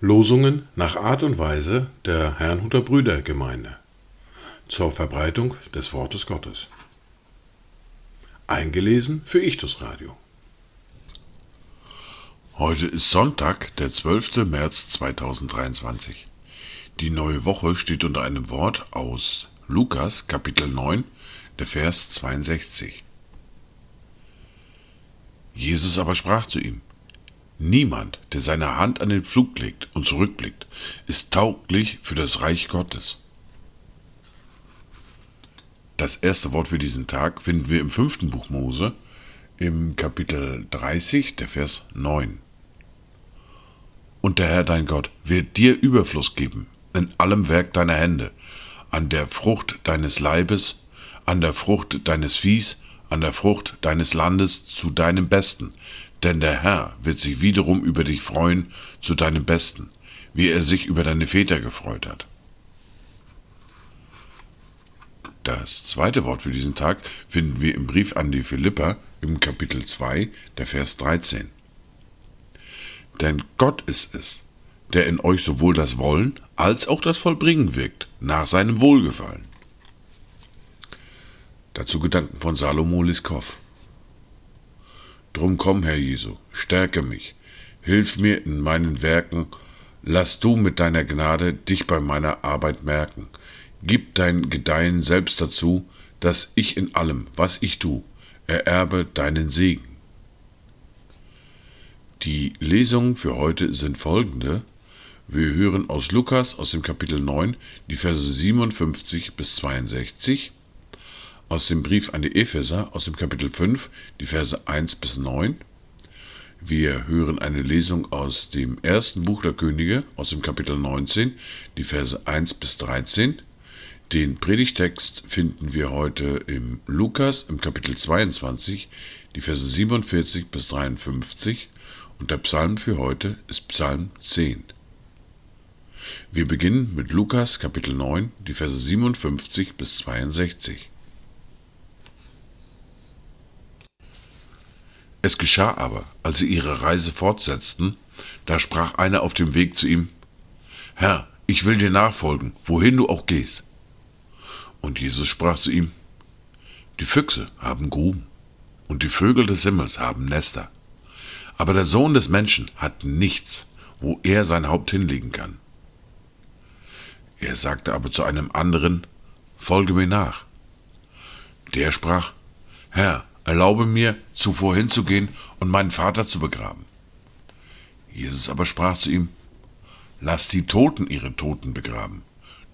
Losungen nach Art und Weise der Herrnhuter Brüdergemeinde zur Verbreitung des Wortes Gottes. Eingelesen für Ichtus Radio. Heute ist Sonntag, der 12. März 2023. Die neue Woche steht unter einem Wort aus Lukas Kapitel 9, der Vers 62. Jesus aber sprach zu ihm, Niemand, der seine Hand an den Pflug legt und zurückblickt, ist tauglich für das Reich Gottes. Das erste Wort für diesen Tag finden wir im fünften Buch Mose, im Kapitel 30, der Vers 9. Und der Herr dein Gott wird dir Überfluss geben in allem Werk deiner Hände, an der Frucht deines Leibes, an der Frucht deines Viehs, an der Frucht deines Landes zu deinem Besten, denn der Herr wird sich wiederum über dich freuen zu deinem Besten, wie er sich über deine Väter gefreut hat. Das zweite Wort für diesen Tag finden wir im Brief an die Philipper im Kapitel 2, der Vers 13. Denn Gott ist es, der in euch sowohl das Wollen als auch das Vollbringen wirkt, nach seinem Wohlgefallen. Dazu Gedanken von Salomo Liskow. Drum komm, Herr Jesu, stärke mich, hilf mir in meinen Werken, lass du mit deiner Gnade dich bei meiner Arbeit merken, gib dein Gedeihen selbst dazu, dass ich in allem, was ich tu, ererbe deinen Segen. Die Lesungen für heute sind folgende. Wir hören aus Lukas aus dem Kapitel 9 die Verse 57 bis 62 aus dem Brief an die Epheser aus dem Kapitel 5, die Verse 1 bis 9. Wir hören eine Lesung aus dem ersten Buch der Könige, aus dem Kapitel 19, die Verse 1 bis 13. Den Predigtext finden wir heute im Lukas im Kapitel 22, die Verse 47 bis 53 und der Psalm für heute ist Psalm 10. Wir beginnen mit Lukas Kapitel 9, die Verse 57 bis 62. Es geschah aber, als sie ihre Reise fortsetzten, da sprach einer auf dem Weg zu ihm, Herr, ich will dir nachfolgen, wohin du auch gehst. Und Jesus sprach zu ihm, Die Füchse haben Gruben, und die Vögel des Himmels haben Nester, aber der Sohn des Menschen hat nichts, wo er sein Haupt hinlegen kann. Er sagte aber zu einem anderen, Folge mir nach. Der sprach, Herr, erlaube mir, zuvor hinzugehen und meinen Vater zu begraben. Jesus aber sprach zu ihm, Lass die Toten ihre Toten begraben.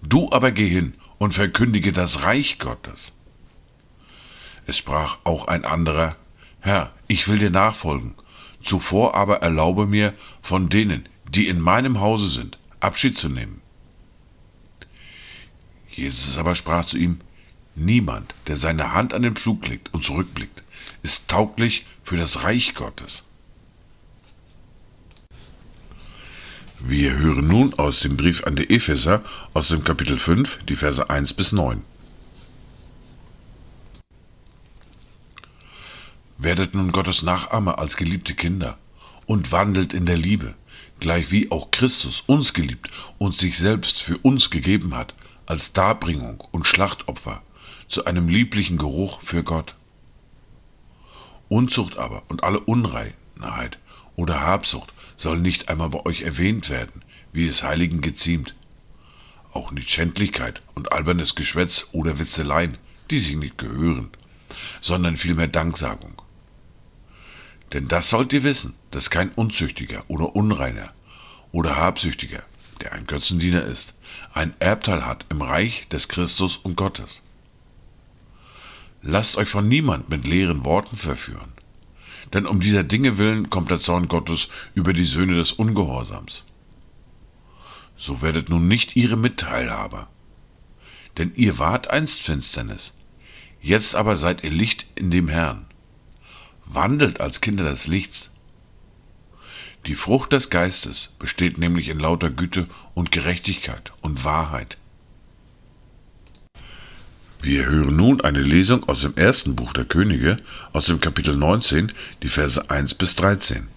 Du aber geh hin und verkündige das Reich Gottes. Es sprach auch ein anderer, Herr, ich will dir nachfolgen, zuvor aber erlaube mir, von denen, die in meinem Hause sind, Abschied zu nehmen. Jesus aber sprach zu ihm, Niemand, der seine Hand an den Pflug legt und zurückblickt, ist tauglich für das Reich Gottes. Wir hören nun aus dem Brief an die Epheser aus dem Kapitel 5, die Verse 1 bis 9. Werdet nun Gottes Nachahmer als geliebte Kinder und wandelt in der Liebe, gleichwie auch Christus uns geliebt und sich selbst für uns gegeben hat, als Darbringung und Schlachtopfer, zu einem lieblichen Geruch für Gott. Unzucht aber und alle Unreinheit oder Habsucht soll nicht einmal bei euch erwähnt werden, wie es Heiligen geziemt. Auch nicht Schändlichkeit und albernes Geschwätz oder Witzeleien, die sich nicht gehören, sondern vielmehr Danksagung. Denn das sollt ihr wissen, dass kein Unzüchtiger oder Unreiner oder Habsüchtiger, der ein Götzendiener ist, ein Erbteil hat im Reich des Christus und Gottes. Lasst euch von niemand mit leeren Worten verführen. Denn um dieser Dinge willen kommt der Zorn Gottes über die Söhne des Ungehorsams. So werdet nun nicht ihre Mitteilhaber. Denn ihr wart einst Finsternis, jetzt aber seid ihr Licht in dem Herrn. Wandelt als Kinder des Lichts. Die Frucht des Geistes besteht nämlich in lauter Güte und Gerechtigkeit und Wahrheit Wir hören nun eine Lesung aus dem ersten Buch der Könige, aus dem Kapitel 19, die Verse 1 bis 13.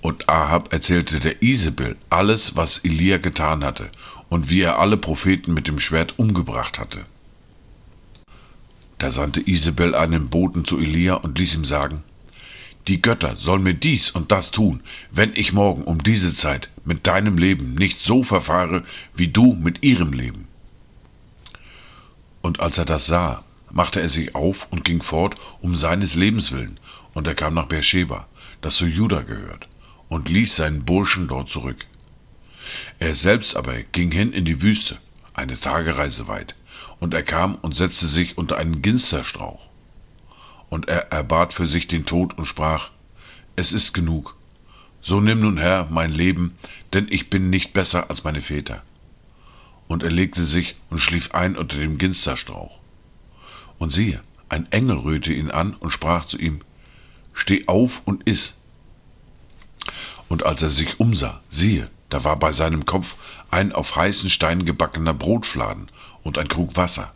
Und Ahab erzählte der Isabel alles, was Elia getan hatte und wie er alle Propheten mit dem Schwert umgebracht hatte. Da sandte Isabel einen Boten zu Elia und ließ ihm sagen, die Götter sollen mir dies und das tun, wenn ich morgen um diese Zeit mit deinem Leben nicht so verfahre, wie du mit ihrem Leben. Und als er das sah, machte er sich auf und ging fort um seines Lebens willen, und er kam nach Beersheba, das zu Juda gehört, und ließ seinen Burschen dort zurück. Er selbst aber ging hin in die Wüste, eine Tagereise weit, und er kam und setzte sich unter einen Ginsterstrauch und er erbat für sich den Tod und sprach, Es ist genug. So nimm nun Herr mein Leben, denn ich bin nicht besser als meine Väter. Und er legte sich und schlief ein unter dem Ginsterstrauch. Und siehe, ein Engel rührte ihn an und sprach zu ihm, Steh auf und iss. Und als er sich umsah, siehe, da war bei seinem Kopf ein auf heißen Stein gebackener Brotfladen und ein Krug Wasser.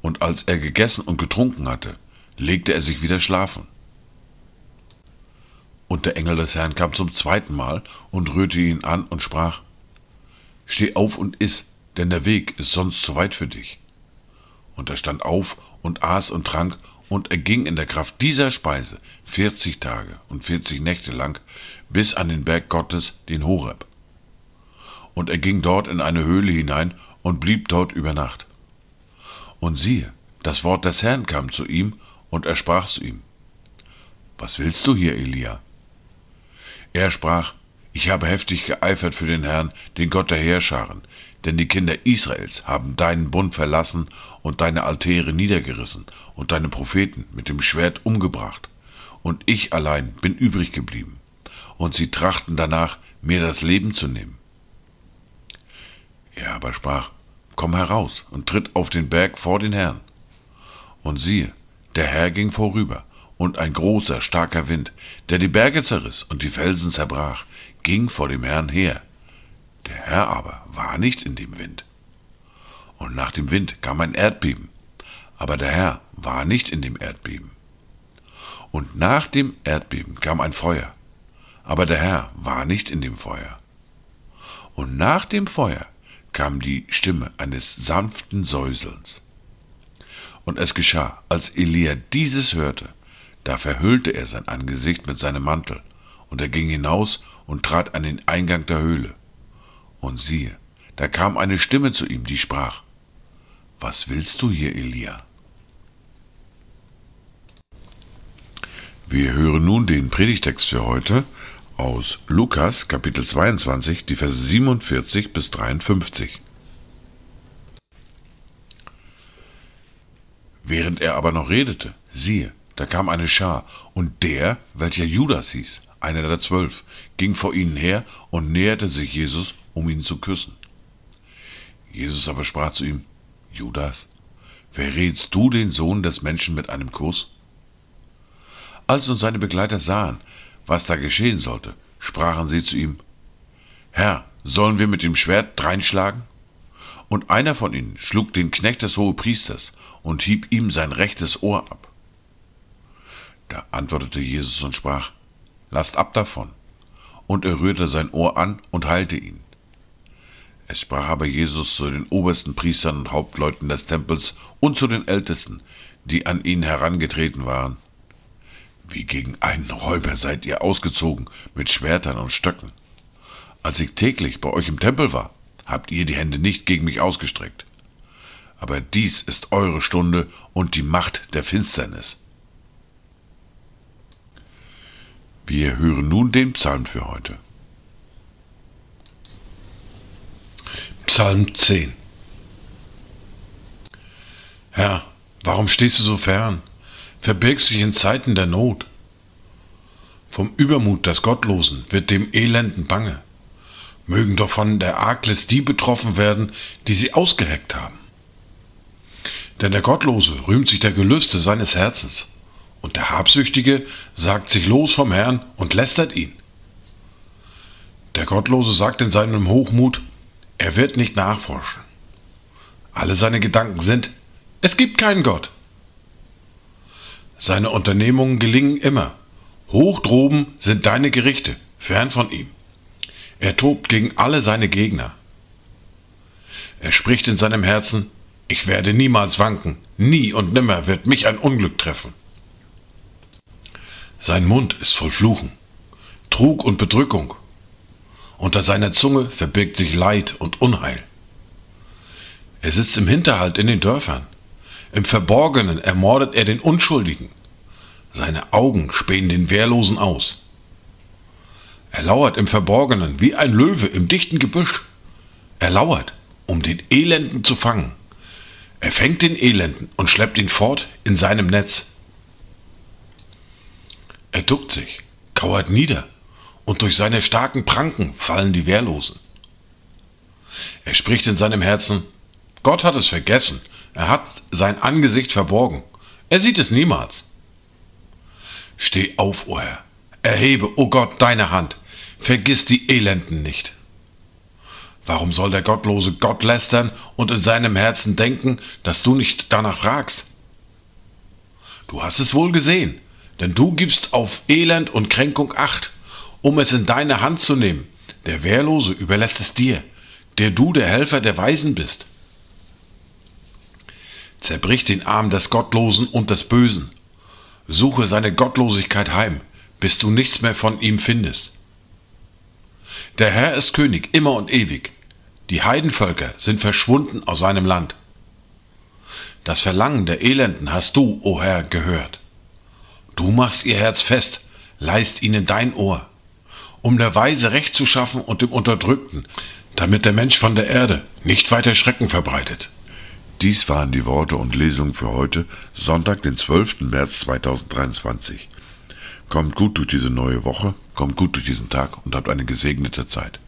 Und als er gegessen und getrunken hatte, legte er sich wieder schlafen. Und der Engel des Herrn kam zum zweiten Mal und rührte ihn an und sprach, Steh auf und iss, denn der Weg ist sonst zu weit für dich. Und er stand auf und aß und trank, und er ging in der Kraft dieser Speise vierzig Tage und vierzig Nächte lang bis an den Berg Gottes, den Horeb. Und er ging dort in eine Höhle hinein und blieb dort über Nacht. Und siehe, das Wort des Herrn kam zu ihm, und er sprach zu ihm, Was willst du hier, Elia? Er sprach, Ich habe heftig geeifert für den Herrn, den Gott der Heerscharen, denn die Kinder Israels haben deinen Bund verlassen und deine Altäre niedergerissen und deine Propheten mit dem Schwert umgebracht. Und ich allein bin übrig geblieben. Und sie trachten danach, mir das Leben zu nehmen. Er aber sprach, Komm heraus und tritt auf den Berg vor den Herrn. Und siehe, der Herr ging vorüber, und ein großer, starker Wind, der die Berge zerriss und die Felsen zerbrach, ging vor dem Herrn her. Der Herr aber war nicht in dem Wind. Und nach dem Wind kam ein Erdbeben, aber der Herr war nicht in dem Erdbeben. Und nach dem Erdbeben kam ein Feuer, aber der Herr war nicht in dem Feuer. Und nach dem Feuer kam die Stimme eines sanften Säuselns. Und es geschah, als Elia dieses hörte, da verhüllte er sein Angesicht mit seinem Mantel, und er ging hinaus und trat an den Eingang der Höhle. Und siehe, da kam eine Stimme zu ihm, die sprach, Was willst du hier, Elia? Wir hören nun den Predigtext für heute aus Lukas Kapitel 22, die Verse 47 bis 53. Während er aber noch redete, siehe, da kam eine Schar, und der, welcher Judas hieß, einer der zwölf, ging vor ihnen her und näherte sich Jesus, um ihn zu küssen. Jesus aber sprach zu ihm, Judas, verrätst du den Sohn des Menschen mit einem Kuss? Als nun seine Begleiter sahen, was da geschehen sollte, sprachen sie zu ihm, Herr, sollen wir mit dem Schwert dreinschlagen? Und einer von ihnen schlug den Knecht des Hohepriesters und hieb ihm sein rechtes Ohr ab. Da antwortete Jesus und sprach, Lasst ab davon. Und er rührte sein Ohr an und heilte ihn. Es sprach aber Jesus zu den obersten Priestern und Hauptleuten des Tempels und zu den Ältesten, die an ihn herangetreten waren. Wie gegen einen Räuber seid ihr ausgezogen mit Schwertern und Stöcken. Als ich täglich bei euch im Tempel war, habt ihr die Hände nicht gegen mich ausgestreckt aber dies ist eure Stunde und die Macht der Finsternis. Wir hören nun den Psalm für heute. Psalm 10 Herr, warum stehst du so fern? Verbirgst dich in Zeiten der Not. Vom Übermut des Gottlosen wird dem Elenden bange. Mögen doch von der Arglist die betroffen werden, die sie ausgeheckt haben. Denn der Gottlose rühmt sich der Gelüste seines Herzens, und der Habsüchtige sagt sich los vom Herrn und lästert ihn. Der Gottlose sagt in seinem Hochmut, er wird nicht nachforschen. Alle seine Gedanken sind, es gibt keinen Gott. Seine Unternehmungen gelingen immer. Hoch droben sind deine Gerichte, fern von ihm. Er tobt gegen alle seine Gegner. Er spricht in seinem Herzen, ich werde niemals wanken, nie und nimmer wird mich ein Unglück treffen. Sein Mund ist voll Fluchen, Trug und Bedrückung. Unter seiner Zunge verbirgt sich Leid und Unheil. Er sitzt im Hinterhalt in den Dörfern. Im Verborgenen ermordet er den Unschuldigen. Seine Augen spähen den Wehrlosen aus. Er lauert im Verborgenen wie ein Löwe im dichten Gebüsch. Er lauert, um den Elenden zu fangen. Er fängt den Elenden und schleppt ihn fort in seinem Netz. Er duckt sich, kauert nieder, und durch seine starken Pranken fallen die Wehrlosen. Er spricht in seinem Herzen, Gott hat es vergessen, er hat sein Angesicht verborgen, er sieht es niemals. Steh auf, o Herr, erhebe, o oh Gott, deine Hand, vergiss die Elenden nicht. Warum soll der Gottlose Gott lästern und in seinem Herzen denken, dass du nicht danach fragst? Du hast es wohl gesehen, denn du gibst auf Elend und Kränkung Acht, um es in deine Hand zu nehmen. Der Wehrlose überlässt es dir, der du der Helfer der Weisen bist. Zerbrich den Arm des Gottlosen und des Bösen. Suche seine Gottlosigkeit heim, bis du nichts mehr von ihm findest. Der Herr ist König immer und ewig. Die Heidenvölker sind verschwunden aus seinem Land. Das Verlangen der Elenden hast du, o Herr, gehört. Du machst ihr Herz fest, leist ihnen dein Ohr, um der Weise Recht zu schaffen und dem Unterdrückten, damit der Mensch von der Erde nicht weiter Schrecken verbreitet. Dies waren die Worte und Lesungen für heute, Sonntag, den 12. März 2023. Kommt gut durch diese neue Woche, kommt gut durch diesen Tag und habt eine gesegnete Zeit.